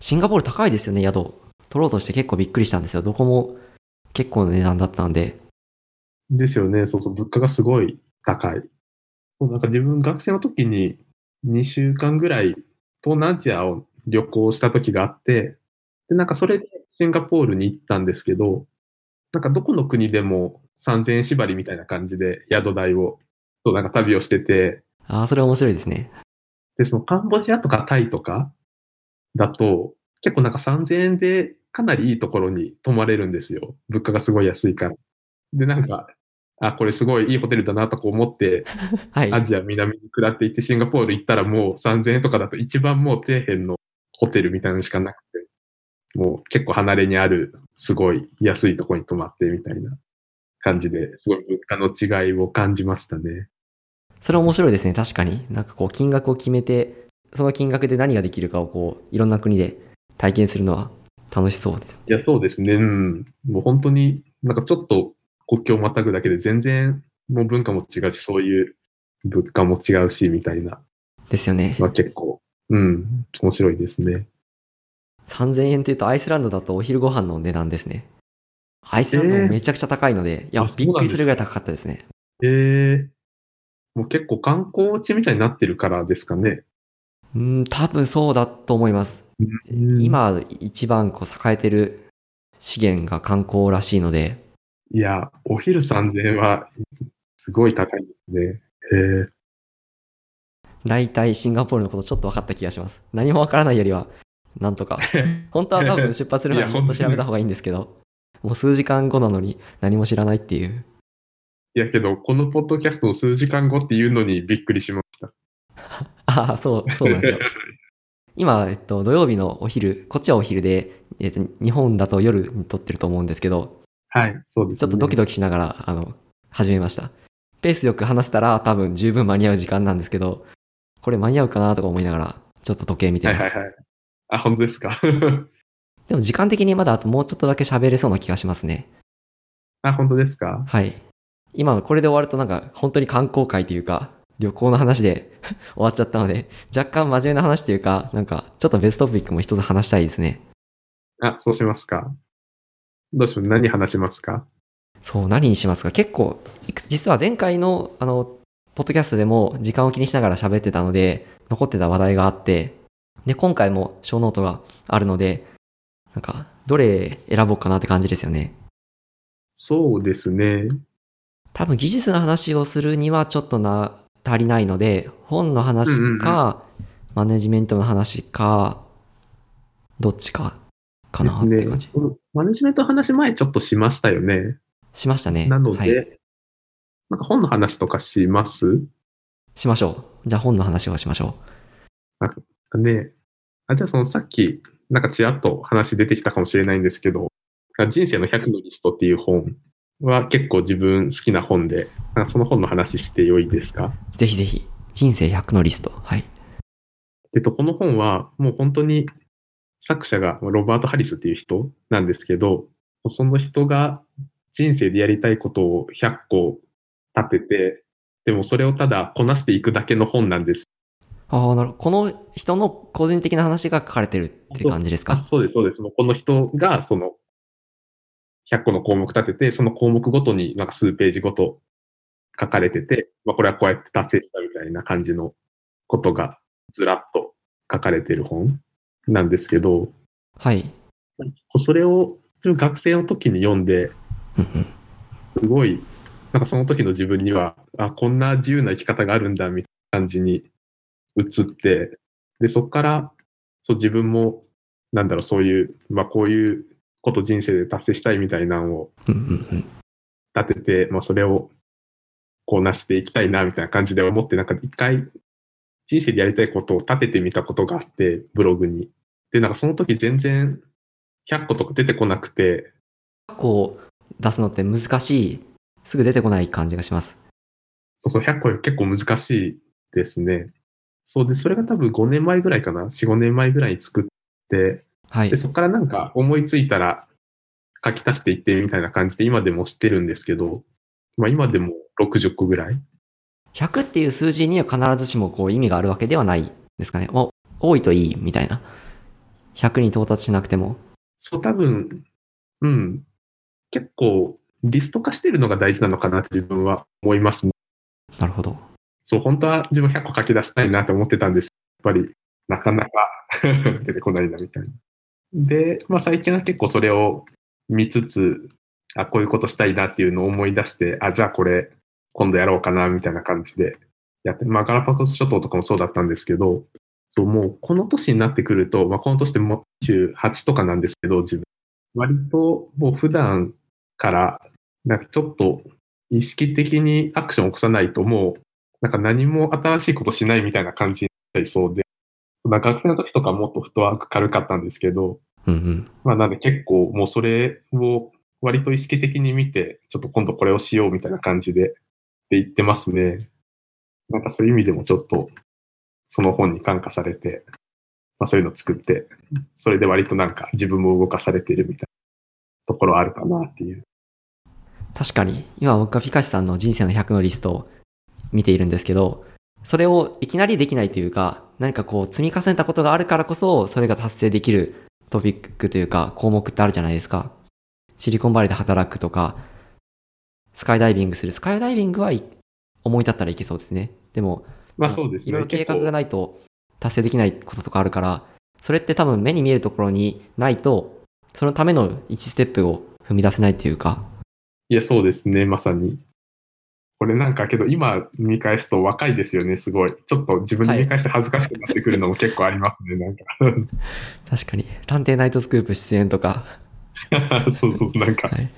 [SPEAKER 1] シンガポール高いですよね、宿。取ろうとして結構びっくりしたんですよ。どこも結構な値段だったんで。
[SPEAKER 2] ですよね、そうそう、物価がすごい高い。そうなんか自分学生の時に2週間ぐらい東南アジアを旅行した時があって、で、なんかそれでシンガポールに行ったんですけど、なんかどこの国でも3000円縛りみたいな感じで宿代を、そうなんか旅をしてて、
[SPEAKER 1] ああ、それ面白いですね。
[SPEAKER 2] で、そのカンボジアとかタイとかだと、結構なんか3000円でかなりいいところに泊まれるんですよ。物価がすごい安いから。で、なんか、あ、これすごいいいホテルだなとか思って、
[SPEAKER 1] はい。
[SPEAKER 2] アジア南に下っていってシンガポール行ったらもう3000円とかだと一番もう底辺のホテルみたいなのしかなくて。もう結構離れにある、すごい安いとこに泊まってみたいな感じで、すごい物価の違いを感じましたね。
[SPEAKER 1] それ面白いですね、確かに。なんかこう、金額を決めて、その金額で何ができるかをこう、いろんな国で体験するのは楽しそうです。
[SPEAKER 2] いや、そうですね。うん。もう本当になんかちょっと国境をまたぐだけで全然もう文化も違うし、そういう物価も違うし、みたいな。
[SPEAKER 1] ですよね。
[SPEAKER 2] まあ結構、うん、面白いですね。
[SPEAKER 1] 3000円というとアイスランドだとお昼ご飯の値段ですね。アイスランドもめちゃくちゃ高いので、いや
[SPEAKER 2] あ、そうなんですか
[SPEAKER 1] びっくりするぐらい高かったですね。
[SPEAKER 2] ええもう結構観光地みたいになってるからですかね。
[SPEAKER 1] うん、多分そうだと思います。
[SPEAKER 2] うん、
[SPEAKER 1] 今一番こう栄えてる資源が観光らしいので、
[SPEAKER 2] いや、お昼3000円はすごい高いですね。え
[SPEAKER 1] 大体シンガポールのことちょっと分かった気がします。何も分からないよりは、なんとか。
[SPEAKER 2] え
[SPEAKER 1] 本当は多分出発する前にもっと調べた方がいいんですけど、もう数時間後なのに何も知らないっていう。
[SPEAKER 2] いやけど、このポッドキャストの数時間後っていうのにびっくりしました。
[SPEAKER 1] あ あ、そう、そうなんですよ。今、えっと、土曜日のお昼、こっちはお昼で、えっと、日本だと夜に撮ってると思うんですけど、
[SPEAKER 2] はい、そうです、ね。
[SPEAKER 1] ちょっとドキドキしながら、あの、始めました。ペースよく話せたら多分十分間に合う時間なんですけど、これ間に合うかなとか思いながら、ちょっと時計見てます。
[SPEAKER 2] はいはいはい。あ、本当ですか？
[SPEAKER 1] でも時間的にまだあともうちょっとだけ喋れそうな気がしますね。
[SPEAKER 2] あ、本当ですか？
[SPEAKER 1] はい。今これで終わるとなんか本当に観光会というか、旅行の話で 終わっちゃったので、若干真面目な話というか、なんかちょっとベストトピックも一つ話したいですね。
[SPEAKER 2] あ、そうしますか。どうしよう。何話しますか？
[SPEAKER 1] そう、何にしますか？結構、実は前回の、あの、ポッドキャストでも時間を気にしながら喋ってたので、残ってた話題があって、で、今回も小ノートがあるので、なんか、どれ選ぼうかなって感じですよね。
[SPEAKER 2] そうですね。
[SPEAKER 1] 多分技術の話をするにはちょっとな、足りないので、本の話か、マネジメントの話か、どっちか、かなって感じ。。
[SPEAKER 2] マネジメントの話前ちょっとしましたよね。
[SPEAKER 1] しましたね。
[SPEAKER 2] なので、
[SPEAKER 1] はい。
[SPEAKER 2] なんか本の話とかします？
[SPEAKER 1] しましょう。じゃあ本の話をしましょ
[SPEAKER 2] ね。あ、じゃあそのさっき、なんかちらっと話出てきたかもしれないんですけど、人生の100のリストっていう本は結構自分好きな本で、その本の話して良いですか？
[SPEAKER 1] う。ぜひぜひ。人生100のリスト。はい。
[SPEAKER 2] えっと、この本はもう本当に作者がロバート・ハリスっていう人なんですけど、その人が人生でやりたいことを100個立てて、でもそれをただこなしていくだけの本なんです。
[SPEAKER 1] ああ、なるほど。この人の個人的な話が書かれてるって感じですか？
[SPEAKER 2] あそうです、そうです。この人がその100個の項目立てて、その項目ごとになんか数ページごと書かれてて、まあ、これはこうやって達成したみたいな感じのことがずらっと書かれてる本なんですけど、
[SPEAKER 1] はい。
[SPEAKER 2] それを学生の時に読んで、すごい、なんかその時の自分には、あ、こんな自由な生き方があるんだ、みたいな感じに移って、で、そこから、そう自分も、なんだろう、そういう、まあこういうこと人生で達成したいみたいなのを立てて、まあそれをこうなしていきたいな、みたいな感じで思って、なんか一回人生でやりたいことを立ててみたことがあって、ブログに。で、なんかその時全然100個とか出てこなくて、
[SPEAKER 1] こう出すのって難しい。すぐ出てこない感じがします。
[SPEAKER 2] そうそう、100個結構難しいですね。そうで、それが多分5年前ぐらいかな。4、5年前ぐらいに作って、
[SPEAKER 1] はい
[SPEAKER 2] で、。そこからなんか思いついたら書き足していってみたいな感じで今でもしてるんですけど、まあ今でも60個ぐらい。
[SPEAKER 1] 100っていう数字には必ずしもこう意味があるわけではないですかね。多いといいみたいな。100に到達しなくても。
[SPEAKER 2] そう、多分、うん。結構リスト化してるのが大事なのかなって自分は思いますね。
[SPEAKER 1] なるほど。
[SPEAKER 2] そう、本当は自分100個書き出したいなって思ってたんです。やっぱり、なかなか 出てこないな、みたいな。で、まあ最近は結構それを見つつ、あ、こういうことしたいなっていうのを思い出して、あ、じゃあこれ、今度やろうかな、みたいな感じでやって、まあガラパゴス諸島とかもそうだったんですけど、そう、もうこの年になってくると、まあこの年でも28とかなんですけど、自分。割ともう普段から、なんかちょっと意識的にアクションを起こさないともうなんか何も新しいことしないみたいな感じになりそうで、まあ学生の時とかもっとフットワーク軽かったんですけど、
[SPEAKER 1] うんうん。
[SPEAKER 2] まあなんで結構もうそれを割と意識的に見て、ちょっと今度これをしようみたいな感じで、で言ってますね。なんかそういう意味でもちょっと、その本に感化されて、まあそういうのを作って、それで割となんか自分も動かされてるみたいなところあるかなっていう。
[SPEAKER 1] 確かに、今僕はピカシさんの人生の100のリストを見ているんですけど、それをいきなりできないというか、何かこう積み重ねたことがあるからこそ、それが達成できるトピックというか項目ってあるじゃないですか。シリコンバレーで働くとか、スカイダイビングする。スカイダイビングはい思い立ったらいけそうですね。でも、
[SPEAKER 2] まあそうですね。
[SPEAKER 1] いろいろ計画がないと達成できないこととかあるから、それって多分目に見えるところにないと、そのための1ステップを踏み出せないというか、
[SPEAKER 2] いや、そうですね、まさに。これなんかけど今見返すと若いですよね、すごい。ちょっと自分で見返して恥ずかしくなってくるのも結構ありますね、なんか。
[SPEAKER 1] 確かに、探偵ナイトスクープ出演とか、
[SPEAKER 2] そうそうそう、なんか、
[SPEAKER 1] はい。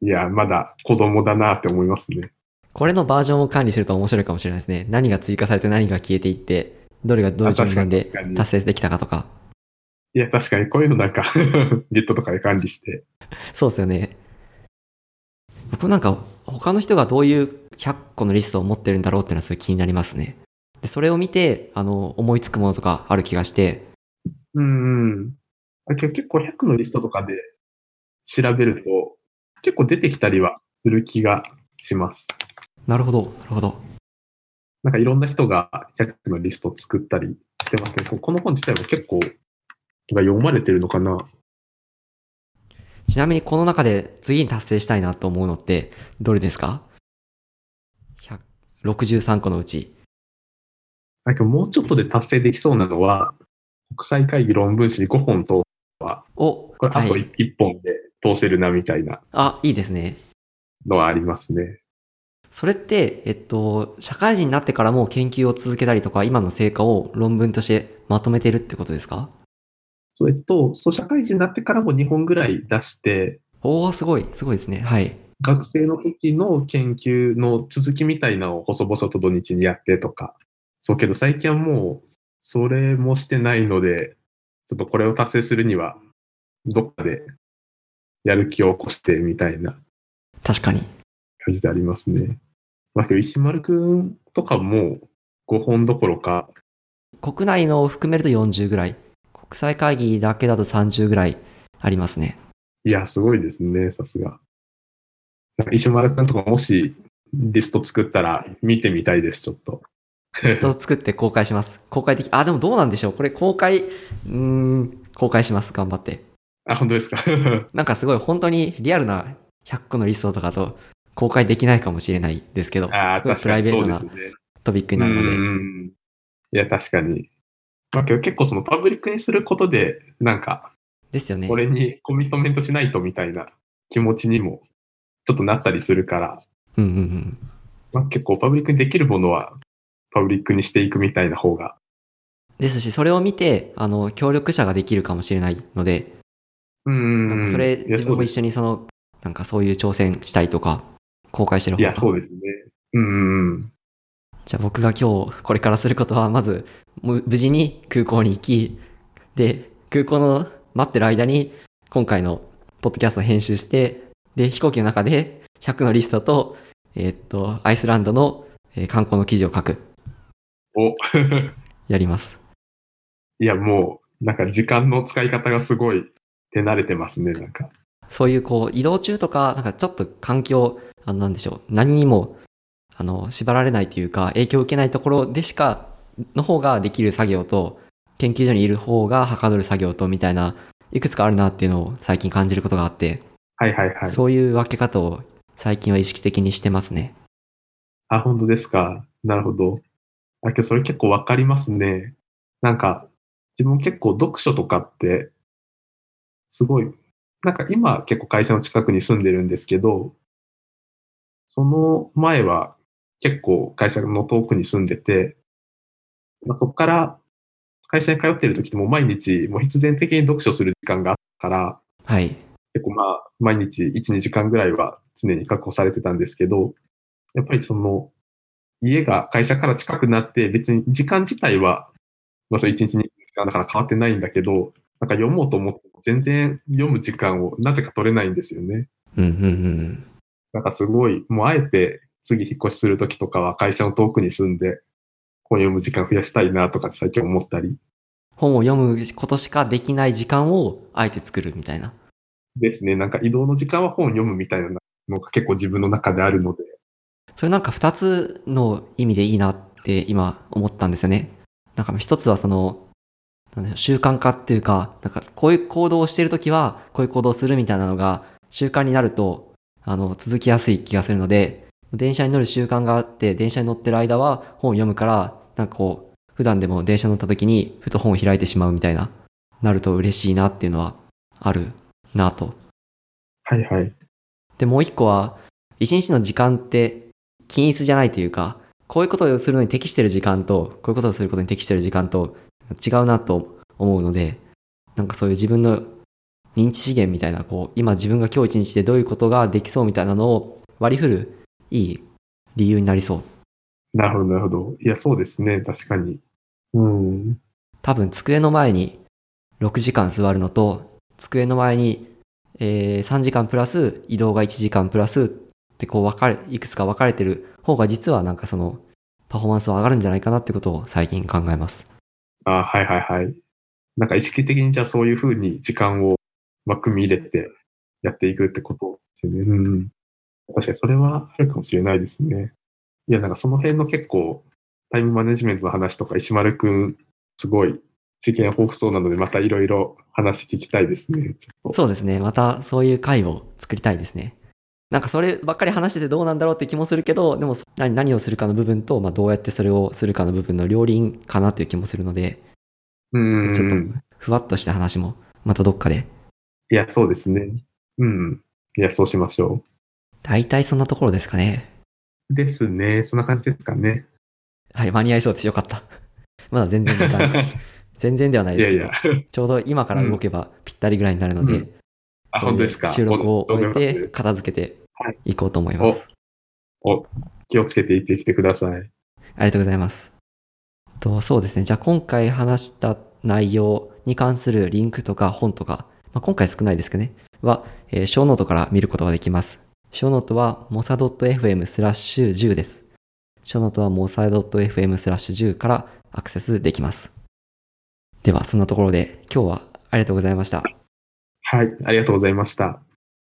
[SPEAKER 2] いや、まだ子供だなって思いますね。
[SPEAKER 1] これのバージョンを管理すると面白いかもしれないですね。何が追加されて何が消えていって、どれがどういう順番で達成できたかとか。
[SPEAKER 2] いや、確かにこういうのなんか Git とかで管理して。
[SPEAKER 1] そうですよね。僕なんか他の人がどういう100個のリストを持ってるんだろうっていうのはすごい気になりますね。で、それを見て、あの、思いつくものとかある気がして、
[SPEAKER 2] うんうん。結構100のリストとかで調べると、結構出てきたりはする気がします。
[SPEAKER 1] なるほど、なるほど。
[SPEAKER 2] なんかいろんな人が100のリストを作ったりしてますね。ここの本自体も結構、が読まれてるのかな
[SPEAKER 1] ちなみにこの中で次に達成したいなと思うのって、どれですか ?100 63個のうち。
[SPEAKER 2] なんかもうちょっとで達成できそうなのは、国際会議論文誌5本と、
[SPEAKER 1] お、
[SPEAKER 2] これあと
[SPEAKER 1] はい。
[SPEAKER 2] 1本で通せるなみたいな
[SPEAKER 1] あ、いいですね。
[SPEAKER 2] のはありますね。
[SPEAKER 1] それって、えっと、社会人になってからも研究を続けたりとか、今の成果を論文としてまとめてるってことですか？
[SPEAKER 2] それと、そう、社会人になってからも2本ぐらい出して、
[SPEAKER 1] おー、すごい、すごいですね。はい。
[SPEAKER 2] 学生の時の研究の続きみたいなのを細々と土日にやってとか。そうけど最近はもう、それもしてないので、ちょっとこれを達成するには、どっかでやる気を起こしてみたいな
[SPEAKER 1] 確かに。
[SPEAKER 2] 感じでありますね。まあ、石丸くんとかも5本どころか、
[SPEAKER 1] 国内のを含めると40ぐらい。国際会議だけだと30ぐらいありますね。
[SPEAKER 2] いや、すごいですね、さすが。石丸くんとかもしリスト作ったら見てみたいです、ちょっと。
[SPEAKER 1] リストを作って公開します。公開でき、あ、でもどうなんでしょう。これ公開、うーん、公開します。頑張って。
[SPEAKER 2] あ、本当ですか？
[SPEAKER 1] なんかすごい本当にリアルな100個のリストとかと公開できないかもしれないですけど、
[SPEAKER 2] ああ、
[SPEAKER 1] すごいプライベートな。トピックになるので、
[SPEAKER 2] うんいや、確かに。まあ、結構そのパブリックにすることで、なんか、
[SPEAKER 1] ですよね
[SPEAKER 2] こ。れにコミットメントしないとみたいな気持ちにもちょっとなったりするから、
[SPEAKER 1] うんうんうん。
[SPEAKER 2] まあ、結構パブリックにできるものはパブリックにしていくみたいな方が、
[SPEAKER 1] ですし、それを見て、あの、協力者ができるかもしれないので、
[SPEAKER 2] うん
[SPEAKER 1] なんかそれ、自分も一緒にその、なんかそういう挑戦したいとか、公開してる
[SPEAKER 2] ですいや、
[SPEAKER 1] 方が。
[SPEAKER 2] そうですね。うんうんうん。
[SPEAKER 1] じゃあ僕が今日これからすることは、まず、無事に空港に行き、で、空港の待ってる間に、今回のポッドキャストを編集して、で、飛行機の中で100のリストと、えーっと、アイスランドの、えー観光の記事を書く。
[SPEAKER 2] お
[SPEAKER 1] やります。
[SPEAKER 2] いや、もう、なんか時間の使い方がすごい手慣れてますね、なんか。
[SPEAKER 1] そういうこう、移動中とか、なんかちょっと環境、あの、なんでしょう、何にも、あの、縛られないというか、影響を受けないところでしか、の方ができる作業と、研究所にいる方がはかどる作業と、みたいな、いくつかあるなっていうのを最近感じることがあって、
[SPEAKER 2] はいはいはい。
[SPEAKER 1] そういう分け方を最近は意識的にしてますね。
[SPEAKER 2] あ、本当ですか。なるほど。あ、けどそれ結構わかりますね。なんか、自分結構読書とかって、すごい、なんか今結構会社の近くに住んでるんですけど、その前は結構会社の遠くに住んでて、まあ、そこから会社に通ってる時ってもう毎日もう必然的に読書する時間があったから、
[SPEAKER 1] はい。
[SPEAKER 2] 結構まあ、毎日1、2時間ぐらいは常に確保されてたんですけど、やっぱりその、家が会社から近くなって別に時間自体は、まあそう1日2時間だから変わってないんだけど、なんか読もうと思っても全然読む時間をなぜか取れないんですよね。
[SPEAKER 1] うんうんうん。
[SPEAKER 2] なんかすごい、もうあえて次引っ越しするときとかは会社の遠くに住んで、本読む時間増やしたいなとか最近思ったり
[SPEAKER 1] 本を読むことしかできない時間をあえて作るみたいな。
[SPEAKER 2] ですね。なんか移動の時間は本を読むみたいなのが結構自分の中であるので、
[SPEAKER 1] それなんか二つの意味でいいなって今思ったんですよね。なんか一つはその、習慣化っていうか、なんかこういう行動をしてるときはこういう行動をするみたいなのが習慣になると、あの、続きやすい気がするので、電車に乗る習慣があって、電車に乗ってる間は本を読むから、なんかこう、普段でも電車乗った時にふと本を開いてしまうみたいな、なると嬉しいなっていうのはあるなと
[SPEAKER 2] はいはい。
[SPEAKER 1] で、もう一個は、一日の時間って均一じゃないというか、こういうことをするのに適してる時間と、こういうことをすることに適してる時間と違うなと思うので、なんかそういう自分の認知資源みたいな、こう、今自分が今日一日でどういうことができそうみたいなのを割り振るいい理由になりそう。
[SPEAKER 2] なるほど、なるほど。いや、そうですね。確かに。うん。
[SPEAKER 1] 多分机の前に6時間座るのと、机の前に、えー3時間プラス移動が1時間プラスってこう分かれ、いくつか分かれてる方が実はなんかそのパフォーマンスは上がるんじゃないかなってことを最近考えます。
[SPEAKER 2] あはいはいはい。なんか意識的にじゃあそういうふうに時間を、まあ、組み入れてやっていくってことですよね。うん。確かにそれはあるかもしれないですね。いや、なんかその辺の結構タイムマネジメントの話とか石丸くん、すごい知見豊富そうなので、またいろいろ話聞きたいですね。
[SPEAKER 1] そうですね。またそういう回を作りたいですね。なんかそればっかり話しててどうなんだろうって気もするけど、でも何何をするかの部分と、まあ、どうやってそれをするかの部分の両輪かなという気もするので、
[SPEAKER 2] うん。
[SPEAKER 1] ちょっとふわっとした話もまたどっかで
[SPEAKER 2] いや、そうですね。うん。いや、そうしましょ
[SPEAKER 1] 大体そんなところですかね。
[SPEAKER 2] う。ですね。そんな感じですかね。
[SPEAKER 1] はい、間に合いそうです。よかった。まだ全然時間、全然ではないですけど、
[SPEAKER 2] いやいや。
[SPEAKER 1] ちょうど今から動けばぴったりぐらいになるので、
[SPEAKER 2] うんあ、本当ですか？
[SPEAKER 1] 収録を終え
[SPEAKER 2] お
[SPEAKER 1] て、片付けて
[SPEAKER 2] はい
[SPEAKER 1] いこうと思います。
[SPEAKER 2] お、気をつけていってきてください。
[SPEAKER 1] ありがとうございます。とそうですね。じゃあ今回話した内容に関するリンクとか本とか、まあ、今回少ないですけどね、は、えー、ショーノートから見ることができます。ショノートは mosa.fm スラッシュ10です。ショノートは mosa.fm スラッシュ10からアクセスできます。では、そんなところで今日はありがとうございました。
[SPEAKER 2] はい。ありがとうございました。